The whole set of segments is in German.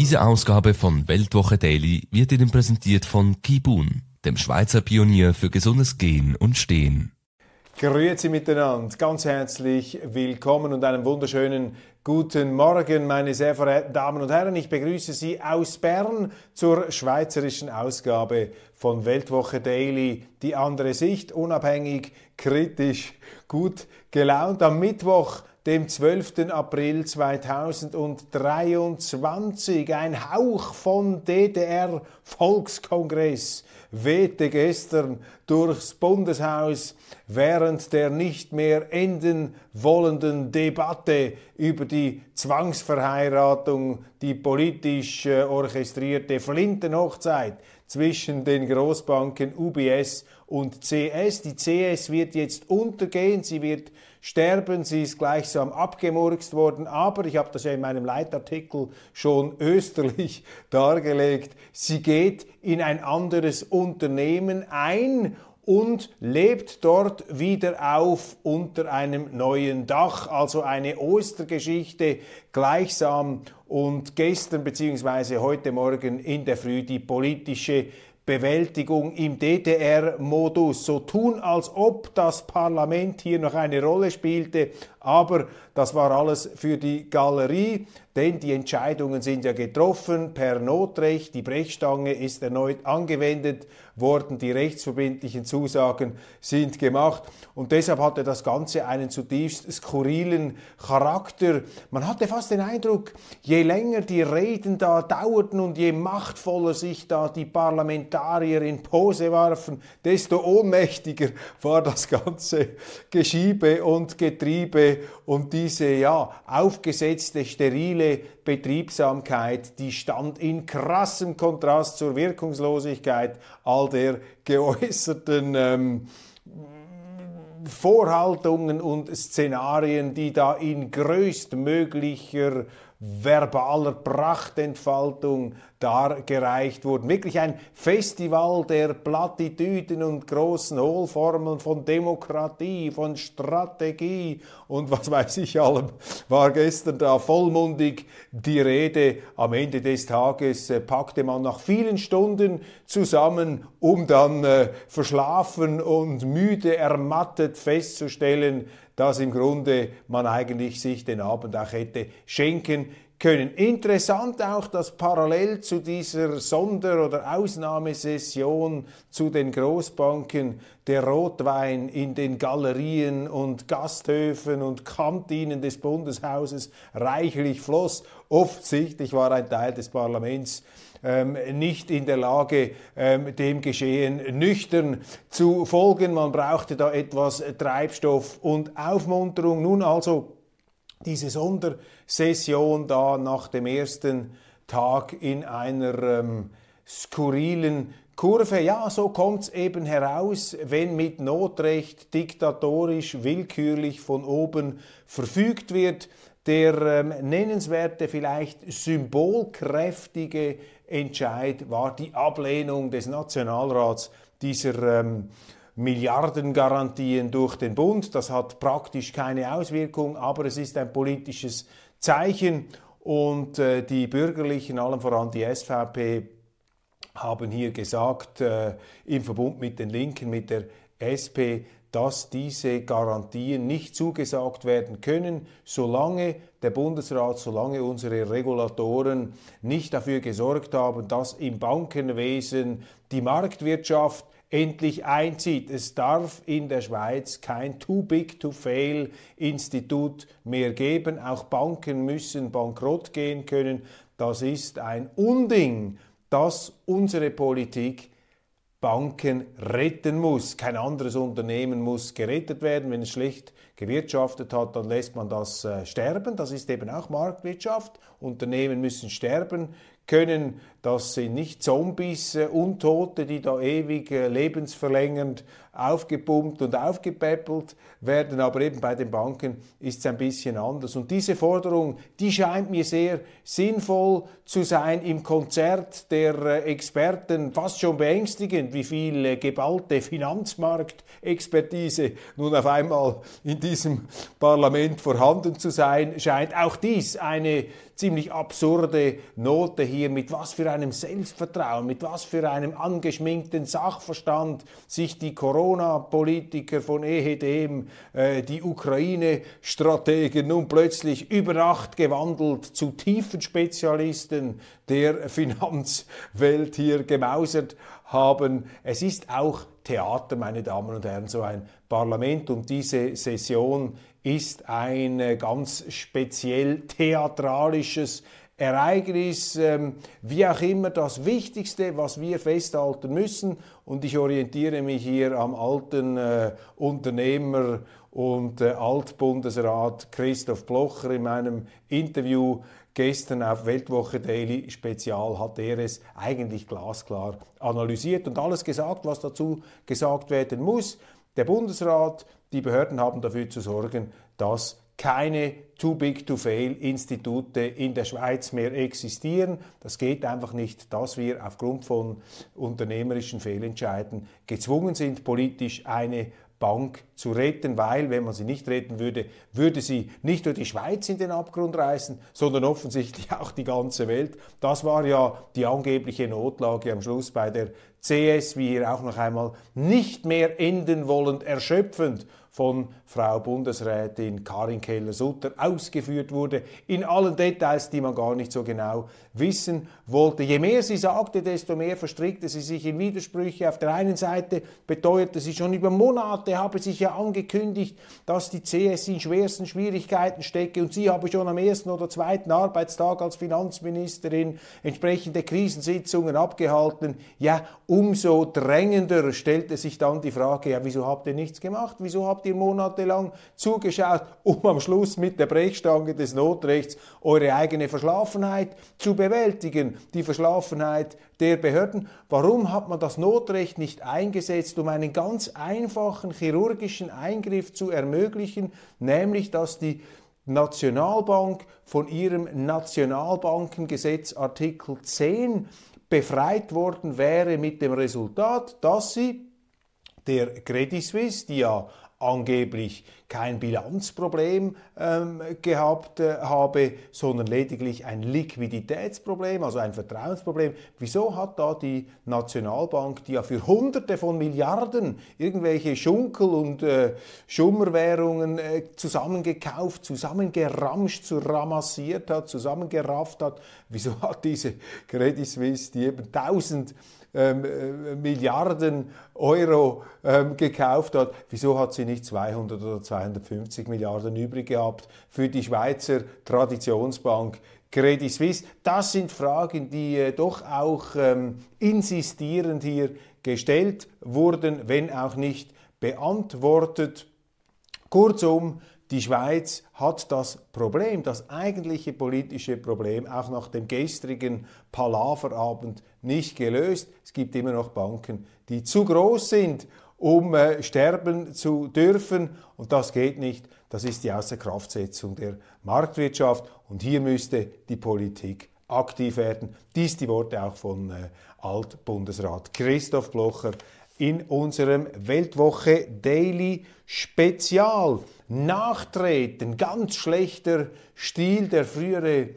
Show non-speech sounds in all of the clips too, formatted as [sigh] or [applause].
Diese Ausgabe von Weltwoche Daily wird Ihnen präsentiert von Kibun, dem Schweizer Pionier für gesundes Gehen und Stehen. Grüezi miteinander, ganz herzlich willkommen und einen wunderschönen guten Morgen, meine sehr verehrten Damen und Herren. Ich begrüße Sie aus Bern zur schweizerischen Ausgabe von Weltwoche Daily. Die andere Sicht, unabhängig, kritisch, gut gelaunt am Mittwoch dem 12. April 2023. Ein Hauch von DDR-Volkskongress wehte gestern durchs Bundeshaus während der nicht mehr enden wollenden Debatte über die Zwangsverheiratung, die politisch äh, orchestrierte Flintenhochzeit zwischen den Großbanken UBS und CS. Die CS wird jetzt untergehen, sie wird sterben. Sie ist gleichsam abgemurkst worden, aber ich habe das ja in meinem Leitartikel schon [laughs] österlich dargelegt. Sie geht in ein anderes Unternehmen ein und lebt dort wieder auf unter einem neuen Dach. Also eine Ostergeschichte gleichsam und gestern bzw. heute Morgen in der Früh die politische Bewältigung im DDR-Modus. So tun, als ob das Parlament hier noch eine Rolle spielte, aber das war alles für die Galerie, denn die Entscheidungen sind ja getroffen per Notrecht. Die Brechstange ist erneut angewendet worden, die rechtsverbindlichen Zusagen sind gemacht und deshalb hatte das Ganze einen zutiefst skurrilen Charakter. Man hatte fast den Eindruck, je länger die Reden da dauerten und je machtvoller sich da die Parlamentarier in Pose warfen, desto ohnmächtiger war das ganze Geschiebe und Getriebe und diese ja aufgesetzte sterile Betriebsamkeit, die stand in krassem Kontrast zur Wirkungslosigkeit all der geäußerten ähm, Vorhaltungen und Szenarien, die da in größtmöglicher verbaler Prachtentfaltung dargereicht wurden. Wirklich ein Festival der Plattitüden und großen Hohlformeln von Demokratie, von Strategie und was weiß ich allem, war gestern da vollmundig die Rede. Am Ende des Tages äh, packte man nach vielen Stunden zusammen, um dann äh, verschlafen und müde, ermattet festzustellen, dass im Grunde man eigentlich sich den Abend auch hätte schenken können. Interessant auch, dass parallel zu dieser Sonder- oder Ausnahmesession zu den Großbanken der Rotwein in den Galerien und Gasthöfen und Kantinen des Bundeshauses reichlich floss. Offensichtlich war ein Teil des Parlaments ähm, nicht in der Lage, ähm, dem Geschehen nüchtern zu folgen. Man brauchte da etwas Treibstoff und Aufmunterung. Nun also diese Sondersession da nach dem ersten Tag in einer ähm, skurrilen Kurve. Ja, so kommt es eben heraus, wenn mit Notrecht diktatorisch willkürlich von oben verfügt wird. Der ähm, nennenswerte, vielleicht symbolkräftige Entscheid war die Ablehnung des Nationalrats dieser ähm, Milliardengarantien durch den Bund. Das hat praktisch keine Auswirkung, aber es ist ein politisches Zeichen und äh, die Bürgerlichen, allen voran die SVP, haben hier gesagt, äh, im Verbund mit den Linken, mit der SP, dass diese Garantien nicht zugesagt werden können, solange der Bundesrat, solange unsere Regulatoren nicht dafür gesorgt haben, dass im Bankenwesen die Marktwirtschaft endlich einzieht. Es darf in der Schweiz kein Too Big to Fail Institut mehr geben. Auch Banken müssen bankrott gehen können. Das ist ein Unding, das unsere Politik Banken retten muss. Kein anderes Unternehmen muss gerettet werden. Wenn es schlecht gewirtschaftet hat, dann lässt man das äh, sterben. Das ist eben auch Marktwirtschaft. Unternehmen müssen sterben können. Das sind nicht Zombies, äh, Untote, die da ewig äh, lebensverlängernd aufgepumpt und aufgepäppelt werden. Aber eben bei den Banken ist es ein bisschen anders. Und diese Forderung, die scheint mir sehr sinnvoll zu sein im Konzert der Experten. Fast schon beängstigend, wie viel geballte Finanzmarktexpertise nun auf einmal in diesem Parlament vorhanden zu sein scheint. Auch dies eine ziemlich absurde Note hier, mit was für einem Selbstvertrauen, mit was für einem angeschminkten Sachverstand sich die Corona-Politiker von ehedem, äh, die Ukraine-Strategen nun plötzlich über Nacht gewandelt zu tiefen Spezialisten der [laughs] Finanzwelt hier gemausert haben. Es ist auch Theater, meine Damen und Herren, so ein Parlament und diese Session ist ein äh, ganz speziell theatralisches Ereignis, ähm, wie auch immer das Wichtigste, was wir festhalten müssen. Und ich orientiere mich hier am alten äh, Unternehmer und äh, Altbundesrat Christoph Blocher in meinem Interview gestern auf Weltwoche Daily Spezial hat er es eigentlich glasklar analysiert und alles gesagt, was dazu gesagt werden muss. Der Bundesrat, die Behörden haben dafür zu sorgen, dass keine Too Big to Fail Institute in der Schweiz mehr existieren. Das geht einfach nicht, dass wir aufgrund von unternehmerischen Fehlentscheiden gezwungen sind, politisch eine Bank zu retten, weil wenn man sie nicht retten würde, würde sie nicht nur die Schweiz in den Abgrund reißen, sondern offensichtlich [laughs] auch die ganze Welt. Das war ja die angebliche Notlage am Schluss bei der CS, wie hier auch noch einmal nicht mehr enden wollend erschöpfend von Frau Bundesrätin Karin Keller-Sutter ausgeführt wurde, in allen Details, die man gar nicht so genau wissen wollte. Je mehr sie sagte, desto mehr verstrickte sie sich in Widersprüche. Auf der einen Seite beteuerte sie schon über Monate, habe sich ja angekündigt, dass die CS in schwersten Schwierigkeiten stecke und sie habe schon am ersten oder zweiten Arbeitstag als Finanzministerin entsprechende Krisensitzungen abgehalten. Ja, umso drängender stellte sich dann die Frage, ja, wieso habt ihr nichts gemacht? Wieso habt ihr monatelang zugeschaut, um am Schluss mit der Brechstange des Notrechts eure eigene Verschlafenheit zu bewältigen, die Verschlafenheit der Behörden. Warum hat man das Notrecht nicht eingesetzt, um einen ganz einfachen chirurgischen Eingriff zu ermöglichen, nämlich dass die Nationalbank von ihrem Nationalbankengesetz Artikel 10 befreit worden wäre mit dem Resultat, dass sie der Credit Suisse, die ja angeblich kein Bilanzproblem ähm, gehabt äh, habe, sondern lediglich ein Liquiditätsproblem, also ein Vertrauensproblem. Wieso hat da die Nationalbank, die ja für Hunderte von Milliarden irgendwelche Schunkel- und äh, Schummerwährungen äh, zusammengekauft, zusammengeramscht, zuramassiert hat, zusammengerafft hat, wieso hat diese Credit Suisse, die eben 1000 ähm, äh, Milliarden Euro ähm, gekauft hat, wieso hat sie nicht 200 oder 250 Milliarden übrig gehabt für die Schweizer Traditionsbank Credit Suisse? Das sind Fragen, die äh, doch auch ähm, insistierend hier gestellt wurden, wenn auch nicht beantwortet. Kurzum, die Schweiz hat das Problem, das eigentliche politische Problem, auch nach dem gestrigen Palaverabend nicht gelöst. Es gibt immer noch Banken, die zu groß sind, um äh, sterben zu dürfen. Und das geht nicht. Das ist die Außerkraftsetzung der Marktwirtschaft. Und hier müsste die Politik aktiv werden. Dies die Worte auch von äh, Altbundesrat Christoph Blocher in unserem Weltwoche Daily Spezial. Nachtreten, ganz schlechter Stil, der frühere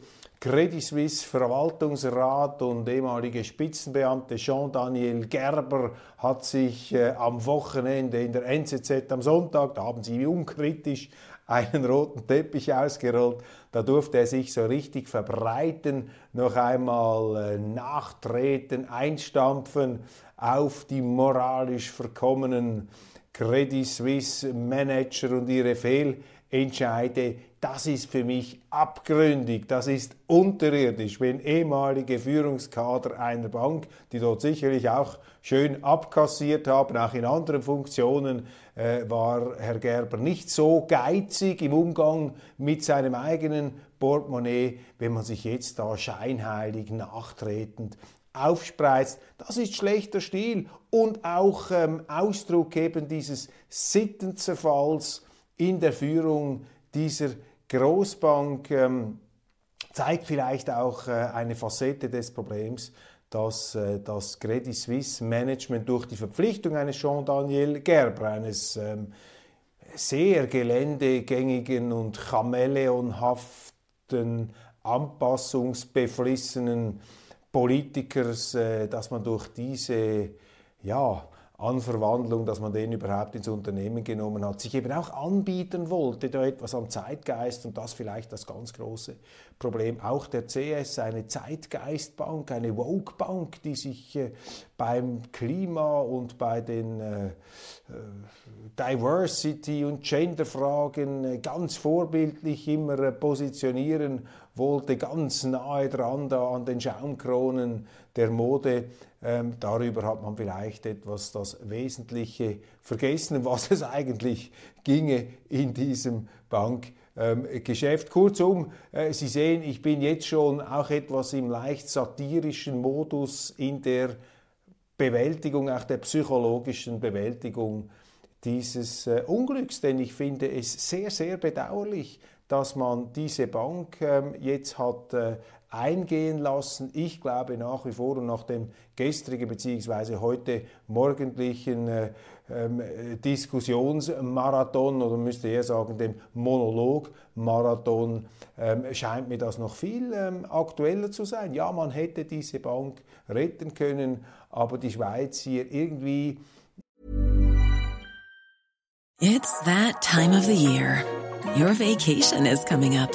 Credit Suisse Verwaltungsrat und ehemalige Spitzenbeamte Jean-Daniel Gerber hat sich äh, am Wochenende in der NZZ am Sonntag, da haben sie unkritisch einen roten Teppich ausgerollt, da durfte er sich so richtig verbreiten, noch einmal äh, nachtreten, einstampfen auf die moralisch verkommenen Credit Suisse Manager und ihre Fehlentscheide. Das ist für mich abgründig, das ist unterirdisch, wenn ehemalige Führungskader einer Bank, die dort sicherlich auch schön abkassiert haben, auch in anderen Funktionen, äh, war Herr Gerber nicht so geizig im Umgang mit seinem eigenen Portemonnaie, wenn man sich jetzt da scheinheilig nachtretend aufspreizt. Das ist schlechter Stil und auch ähm, Ausdruck eben dieses Sittenzerfalls in der Führung dieser Großbank ähm, zeigt vielleicht auch äh, eine Facette des Problems, dass äh, das Credit Suisse Management durch die Verpflichtung eines Jean-Daniel Gerber, eines ähm, sehr geländegängigen und chameleonhaften, anpassungsbeflissenen Politikers, äh, dass man durch diese ja, an Verwandlung, dass man den überhaupt ins Unternehmen genommen hat, sich eben auch anbieten wollte, da etwas am Zeitgeist und das vielleicht das ganz große Problem. Auch der CS, eine Zeitgeistbank, eine Woke-Bank, die sich äh, beim Klima und bei den äh, äh Diversity- und Gender-Fragen ganz vorbildlich immer positionieren wollte, ganz nahe dran da an den Schaumkronen der Mode. Ähm, darüber hat man vielleicht etwas das Wesentliche vergessen, was es eigentlich ginge in diesem Bankgeschäft. Ähm, Kurzum, äh, Sie sehen, ich bin jetzt schon auch etwas im leicht satirischen Modus in der Bewältigung, auch der psychologischen Bewältigung dieses äh, Unglücks, denn ich finde es sehr, sehr bedauerlich, dass man diese Bank ähm, jetzt hat äh, eingehen lassen. Ich glaube nach wie vor und nach dem gestrigen bzw. heute morgendlichen äh, ähm, Diskussionsmarathon oder müsste eher sagen dem Monologmarathon ähm, scheint mir das noch viel ähm, aktueller zu sein. Ja, man hätte diese Bank retten können, aber die Schweiz hier irgendwie It's that time of the year. Your vacation is coming up.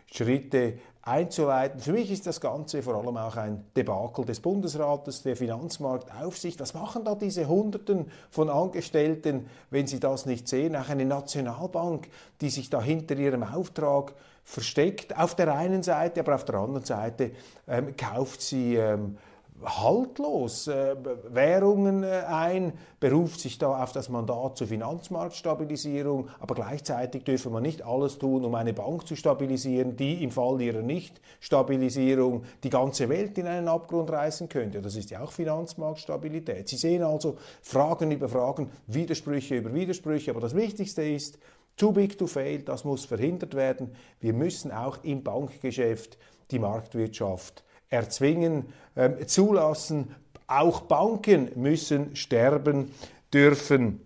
Schritte einzuleiten. Für mich ist das Ganze vor allem auch ein Debakel des Bundesrates, der Finanzmarktaufsicht. Was machen da diese Hunderten von Angestellten, wenn sie das nicht sehen? Auch eine Nationalbank, die sich da hinter ihrem Auftrag versteckt. Auf der einen Seite, aber auf der anderen Seite ähm, kauft sie ähm, haltlos äh, Währungen äh, ein, beruft sich da auf das Mandat zur Finanzmarktstabilisierung, aber gleichzeitig dürfe man nicht alles tun, um eine Bank zu stabilisieren, die im Fall ihrer Nichtstabilisierung die ganze Welt in einen Abgrund reißen könnte. Das ist ja auch Finanzmarktstabilität. Sie sehen also Fragen über Fragen, Widersprüche über Widersprüche, aber das Wichtigste ist, Too big to fail, das muss verhindert werden. Wir müssen auch im Bankgeschäft die Marktwirtschaft erzwingen, äh, zulassen. Auch Banken müssen sterben dürfen.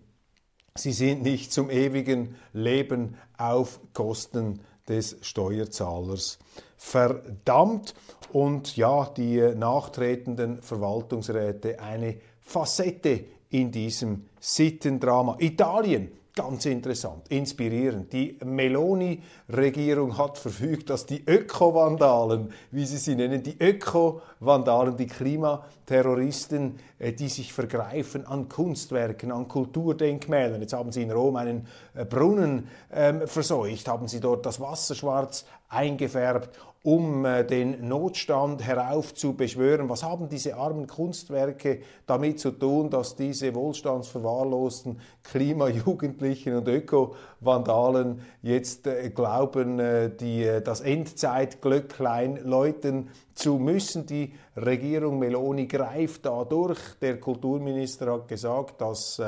Sie sind nicht zum ewigen Leben auf Kosten des Steuerzahlers verdammt. Und ja, die nachtretenden Verwaltungsräte eine Facette in diesem Sittendrama. Italien Ganz interessant, inspirierend. Die Meloni-Regierung hat verfügt, dass die Öko-Vandalen, wie sie sie nennen, die Öko-Vandalen, die Klimaterroristen, äh, die sich vergreifen an Kunstwerken, an Kulturdenkmälern. Jetzt haben sie in Rom einen äh, Brunnen ähm, verseucht, haben sie dort das Wasser schwarz eingefärbt, um äh, den Notstand heraufzubeschwören. Was haben diese armen Kunstwerke damit zu tun, dass diese wohlstandsverwahrlosten Klimajugendlichen und Öko-Vandalen jetzt äh, glauben, äh, die, das Endzeitglöcklein läuten zu müssen? Die Regierung Meloni greift da durch. Der Kulturminister hat gesagt, das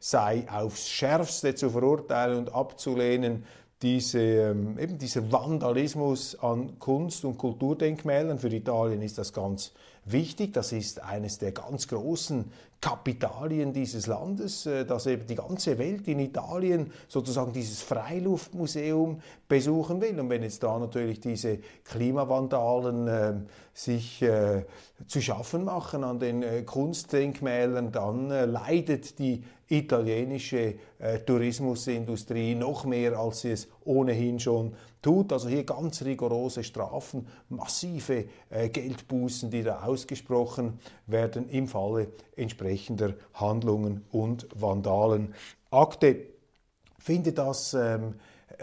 sei aufs Schärfste zu verurteilen und abzulehnen diese, ähm, eben dieser Vandalismus an Kunst- und Kulturdenkmälern. Für Italien ist das ganz wichtig. Das ist eines der ganz großen Kapitalien dieses Landes, äh, dass eben die ganze Welt in Italien sozusagen dieses Freiluftmuseum besuchen will. Und wenn jetzt da natürlich diese Klimavandalen äh, sich äh, zu schaffen machen an den äh, Kunstdenkmälern, dann äh, leidet die italienische äh, Tourismusindustrie noch mehr, als sie es ohnehin schon tut. Also hier ganz rigorose Strafen, massive äh, Geldbußen, die da ausgesprochen werden im Falle entsprechender Handlungen und Vandalen. Akte finde das ähm,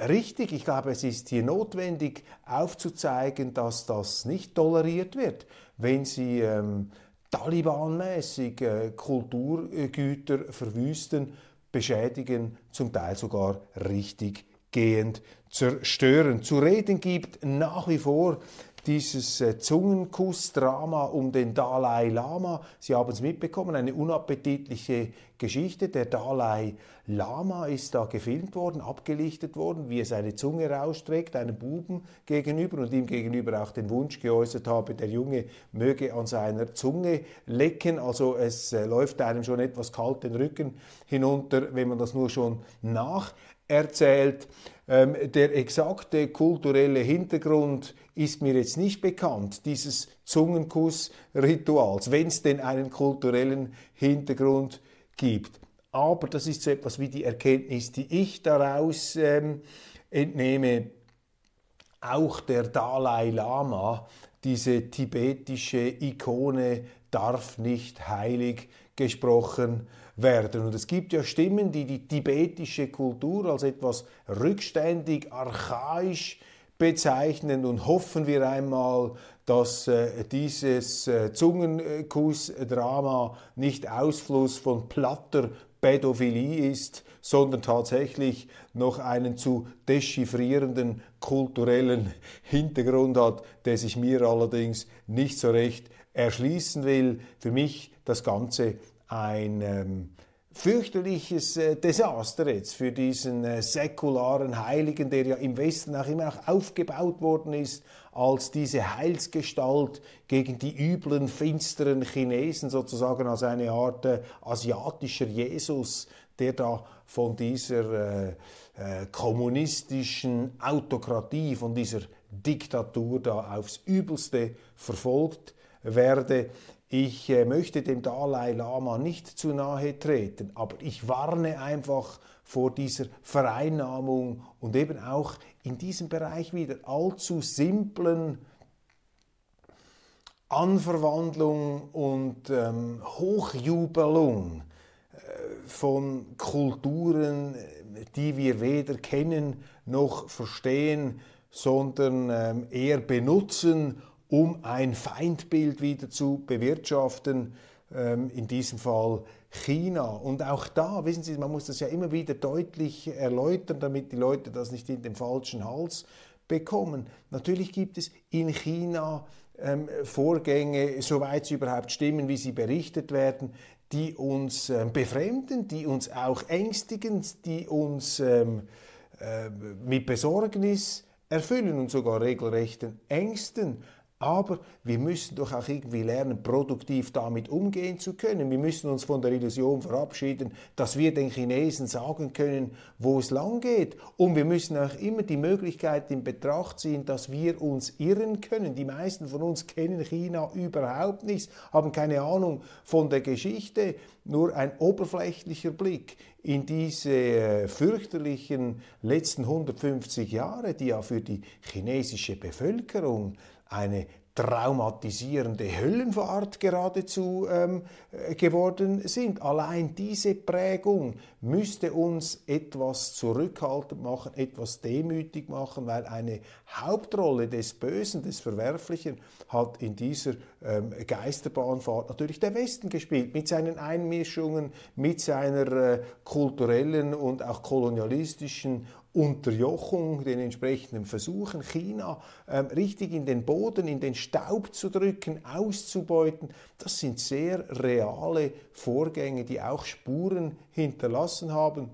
richtig. Ich glaube, es ist hier notwendig aufzuzeigen, dass das nicht toleriert wird, wenn sie ähm, Taliban-mäßig äh, Kulturgüter verwüsten, beschädigen, zum Teil sogar richtig gehend zerstören. Zu reden gibt nach wie vor dieses äh, Zungenkuss-Drama um den Dalai Lama. Sie haben es mitbekommen, eine unappetitliche Geschichte. Der Dalai Lama ist da gefilmt worden, abgelichtet worden, wie er seine Zunge rausstreckt, einem Buben gegenüber und ihm gegenüber auch den Wunsch geäußert habe, der Junge möge an seiner Zunge lecken. Also es äh, läuft einem schon etwas kalt den Rücken hinunter, wenn man das nur schon nacherzählt. Ähm, der exakte kulturelle Hintergrund ist mir jetzt nicht bekannt, dieses Zungenkussrituals, wenn es denn einen kulturellen Hintergrund gibt. Aber das ist so etwas wie die Erkenntnis, die ich daraus ähm, entnehme. Auch der Dalai Lama, diese tibetische Ikone, darf nicht heilig gesprochen werden. Und es gibt ja Stimmen, die die tibetische Kultur als etwas rückständig, archaisch bezeichnen und hoffen wir einmal, dass äh, dieses äh, Zungenkuss-Drama nicht Ausfluss von platter Pädophilie ist, sondern tatsächlich noch einen zu dechiffrierenden kulturellen Hintergrund hat, der sich mir allerdings nicht so recht erschließen will. Für mich das Ganze ein ähm, fürchterliches äh, Desaster jetzt für diesen äh, säkularen Heiligen, der ja im Westen auch immer auch aufgebaut worden ist als diese Heilsgestalt gegen die üblen, finsteren Chinesen, sozusagen als eine Art äh, asiatischer Jesus, der da von dieser äh, äh, kommunistischen Autokratie, von dieser Diktatur da aufs übelste verfolgt werde. Ich äh, möchte dem Dalai Lama nicht zu nahe treten, aber ich warne einfach vor dieser Vereinnahmung und eben auch in diesem Bereich wieder allzu simplen Anverwandlung und ähm, Hochjubelung äh, von Kulturen, die wir weder kennen noch verstehen, sondern ähm, eher benutzen, um ein Feindbild wieder zu bewirtschaften, ähm, in diesem Fall China. Und auch da, wissen Sie, man muss das ja immer wieder deutlich erläutern, damit die Leute das nicht in den falschen Hals bekommen. Natürlich gibt es in China ähm, Vorgänge, soweit sie überhaupt stimmen, wie sie berichtet werden, die uns ähm, befremden, die uns auch ängstigen, die uns äh, mit Besorgnis erfüllen und sogar regelrechten Ängsten. Aber wir müssen doch auch irgendwie lernen, produktiv damit umgehen zu können. Wir müssen uns von der Illusion verabschieden, dass wir den Chinesen sagen können, wo es lang geht. Und wir müssen auch immer die Möglichkeit in Betracht ziehen, dass wir uns irren können. Die meisten von uns kennen China überhaupt nicht, haben keine Ahnung von der Geschichte. Nur ein oberflächlicher Blick in diese äh, fürchterlichen letzten 150 Jahre, die ja für die chinesische Bevölkerung eine traumatisierende Höllenfahrt geradezu ähm, äh, geworden sind. Allein diese Prägung müsste uns etwas zurückhaltend machen, etwas demütig machen, weil eine Hauptrolle des Bösen, des Verwerflichen hat in dieser ähm, Geisterbahnfahrt natürlich der Westen gespielt, mit seinen Einmischungen, mit seiner äh, kulturellen und auch kolonialistischen Unterjochung, den entsprechenden Versuchen, China ähm, richtig in den Boden, in den Staub zu drücken, auszubeuten, das sind sehr reale Vorgänge, die auch Spuren hinterlassen haben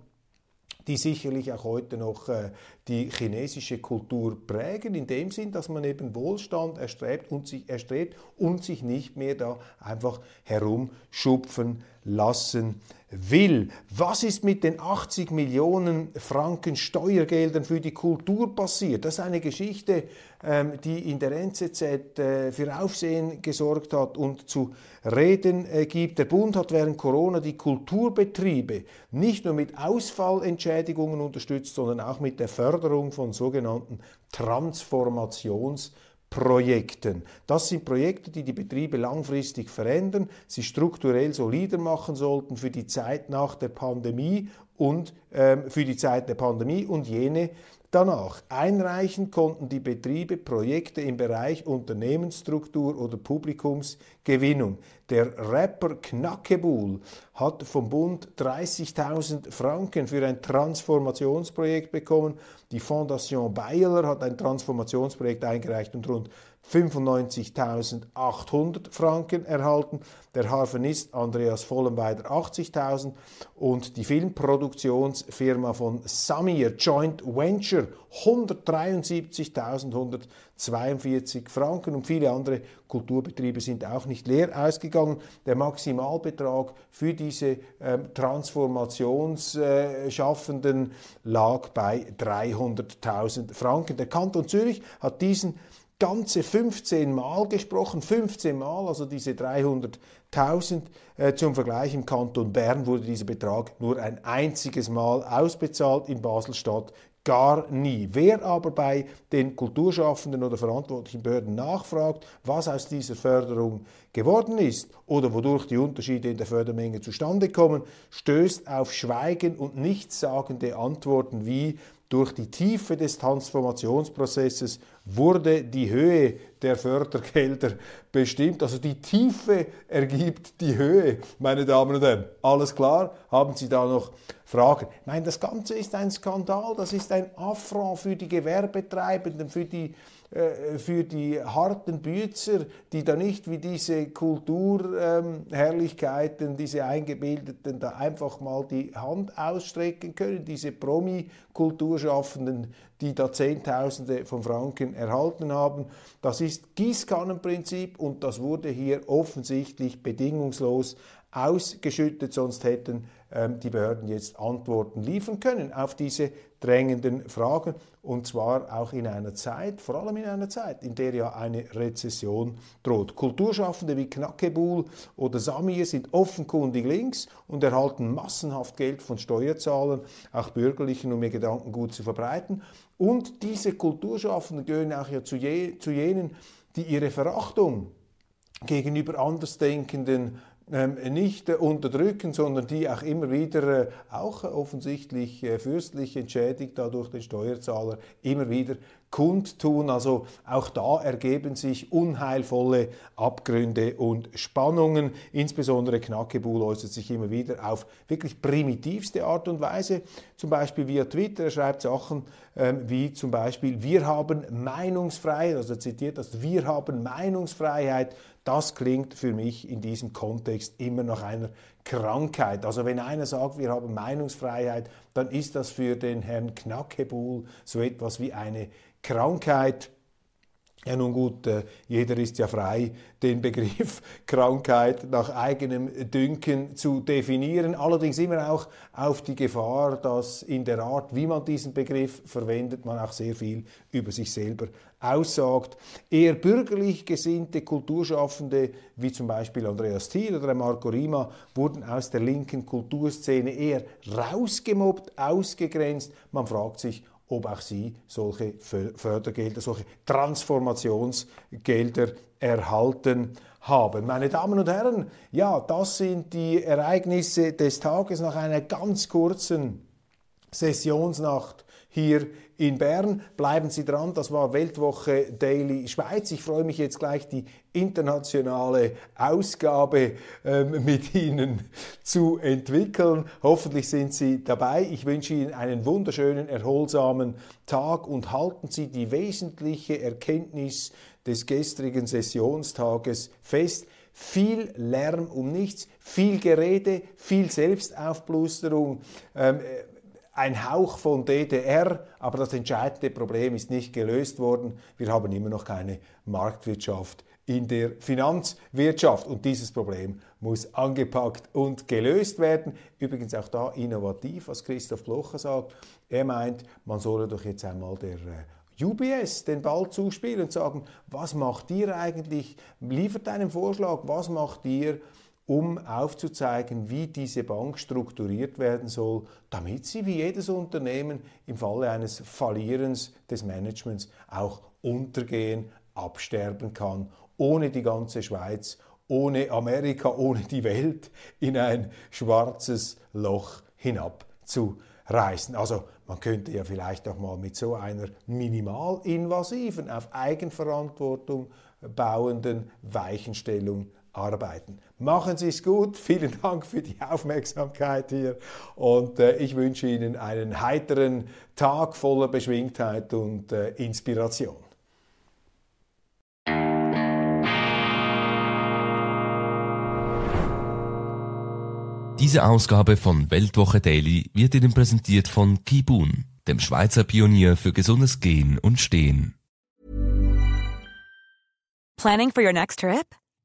die sicherlich auch heute noch äh, die chinesische Kultur prägen, in dem Sinn, dass man eben Wohlstand erstrebt und sich, erstrebt und sich nicht mehr da einfach herumschupfen lassen will. Was ist mit den 80 Millionen Franken Steuergeldern für die Kultur passiert? Das ist eine Geschichte, ähm, die in der NZZ äh, für Aufsehen gesorgt hat und zu reden äh, gibt. Der Bund hat während Corona die Kulturbetriebe nicht nur mit Ausfallentschädigungen unterstützt, sondern auch mit der Förderung von sogenannten Transformations- Projekten. Das sind Projekte, die die Betriebe langfristig verändern, sie strukturell solider machen sollten für die Zeit nach der Pandemie und ähm, für die Zeit der Pandemie und jene Danach einreichen konnten die Betriebe Projekte im Bereich Unternehmensstruktur oder Publikumsgewinnung. Der Rapper Knackebuhl hat vom Bund 30.000 Franken für ein Transformationsprojekt bekommen. Die Fondation Bayerler hat ein Transformationsprojekt eingereicht und rund 95.800 Franken erhalten, der Harfenist Andreas Vollenweider 80.000 und die Filmproduktionsfirma von Samir Joint Venture 173.142 Franken und viele andere Kulturbetriebe sind auch nicht leer ausgegangen. Der Maximalbetrag für diese äh, Transformationsschaffenden lag bei 300.000 Franken. Der Kanton Zürich hat diesen ganze 15 Mal gesprochen, 15 Mal, also diese 300.000. Äh, zum Vergleich im Kanton Bern wurde dieser Betrag nur ein einziges Mal ausbezahlt, in Basel-Stadt gar nie. Wer aber bei den Kulturschaffenden oder verantwortlichen Behörden nachfragt, was aus dieser Förderung geworden ist oder wodurch die Unterschiede in der Fördermenge zustande kommen, stößt auf Schweigen und nichtssagende Antworten wie durch die Tiefe des Transformationsprozesses wurde die Höhe der Fördergelder bestimmt. Also die Tiefe ergibt die Höhe, meine Damen und Herren. Alles klar? Haben Sie da noch Fragen? Nein, das Ganze ist ein Skandal, das ist ein Affront für die Gewerbetreibenden, für die für die harten Bützer, die da nicht wie diese Kulturherrlichkeiten, ähm, diese Eingebildeten da einfach mal die Hand ausstrecken können, diese Promi-Kulturschaffenden, die da Zehntausende von Franken erhalten haben. Das ist Gießkannenprinzip und das wurde hier offensichtlich bedingungslos ausgeschüttet, sonst hätten ähm, die Behörden jetzt Antworten liefern können auf diese drängenden Fragen und zwar auch in einer Zeit, vor allem in einer Zeit, in der ja eine Rezession droht. Kulturschaffende wie Knackebuhl oder Samir sind offenkundig links und erhalten massenhaft Geld von Steuerzahlern, auch Bürgerlichen, um ihr Gedankengut zu verbreiten. Und diese Kulturschaffenden gehören auch ja zu, je, zu jenen, die ihre Verachtung gegenüber Andersdenkenden nicht unterdrücken, sondern die auch immer wieder, äh, auch offensichtlich äh, fürstlich entschädigt dadurch den Steuerzahler, immer wieder kundtun. Also auch da ergeben sich unheilvolle Abgründe und Spannungen. Insbesondere Knackebuhl äußert sich immer wieder auf wirklich primitivste Art und Weise, zum Beispiel via Twitter. Er schreibt Sachen ähm, wie zum Beispiel, wir haben Meinungsfreiheit, also zitiert das, wir haben Meinungsfreiheit. Das klingt für mich in diesem Kontext immer nach einer Krankheit. Also wenn einer sagt, wir haben Meinungsfreiheit, dann ist das für den Herrn Knackebuhl so etwas wie eine Krankheit. Ja, nun gut, äh, jeder ist ja frei, den Begriff [laughs] Krankheit nach eigenem Dünken zu definieren. Allerdings immer auch auf die Gefahr, dass in der Art, wie man diesen Begriff verwendet, man auch sehr viel über sich selber aussagt. Eher bürgerlich gesinnte Kulturschaffende, wie zum Beispiel Andreas Thiel oder Marco Rima, wurden aus der linken Kulturszene eher rausgemobbt, ausgegrenzt. Man fragt sich, ob auch sie solche Fördergelder, solche Transformationsgelder erhalten haben. Meine Damen und Herren, ja, das sind die Ereignisse des Tages nach einer ganz kurzen Sessionsnacht hier in Bern. Bleiben Sie dran, das war Weltwoche Daily Schweiz. Ich freue mich jetzt gleich, die internationale Ausgabe ähm, mit Ihnen zu entwickeln. Hoffentlich sind Sie dabei. Ich wünsche Ihnen einen wunderschönen, erholsamen Tag und halten Sie die wesentliche Erkenntnis des gestrigen Sessionstages fest. Viel Lärm um nichts, viel Gerede, viel Selbstaufblusterung. Ähm, ein Hauch von DDR, aber das entscheidende Problem ist nicht gelöst worden. Wir haben immer noch keine Marktwirtschaft in der Finanzwirtschaft und dieses Problem muss angepackt und gelöst werden. Übrigens auch da innovativ, was Christoph Blocher sagt. Er meint, man solle doch jetzt einmal der äh, UBS den Ball zuspielen und sagen, was macht ihr eigentlich? Liefert einen Vorschlag, was macht ihr? Um aufzuzeigen, wie diese Bank strukturiert werden soll, damit sie wie jedes Unternehmen im Falle eines Fallierens des Managements auch untergehen, absterben kann, ohne die ganze Schweiz, ohne Amerika, ohne die Welt in ein schwarzes Loch hinabzureißen. Also man könnte ja vielleicht auch mal mit so einer minimalinvasiven, auf Eigenverantwortung bauenden Weichenstellung arbeiten. Machen Sie es gut. [laughs] Vielen Dank für die Aufmerksamkeit hier und äh, ich wünsche Ihnen einen heiteren Tag voller Beschwingtheit und äh, Inspiration. Diese Ausgabe von Weltwoche Daily wird Ihnen präsentiert von Kibun, dem Schweizer Pionier für gesundes Gehen und Stehen. Planning for your next trip?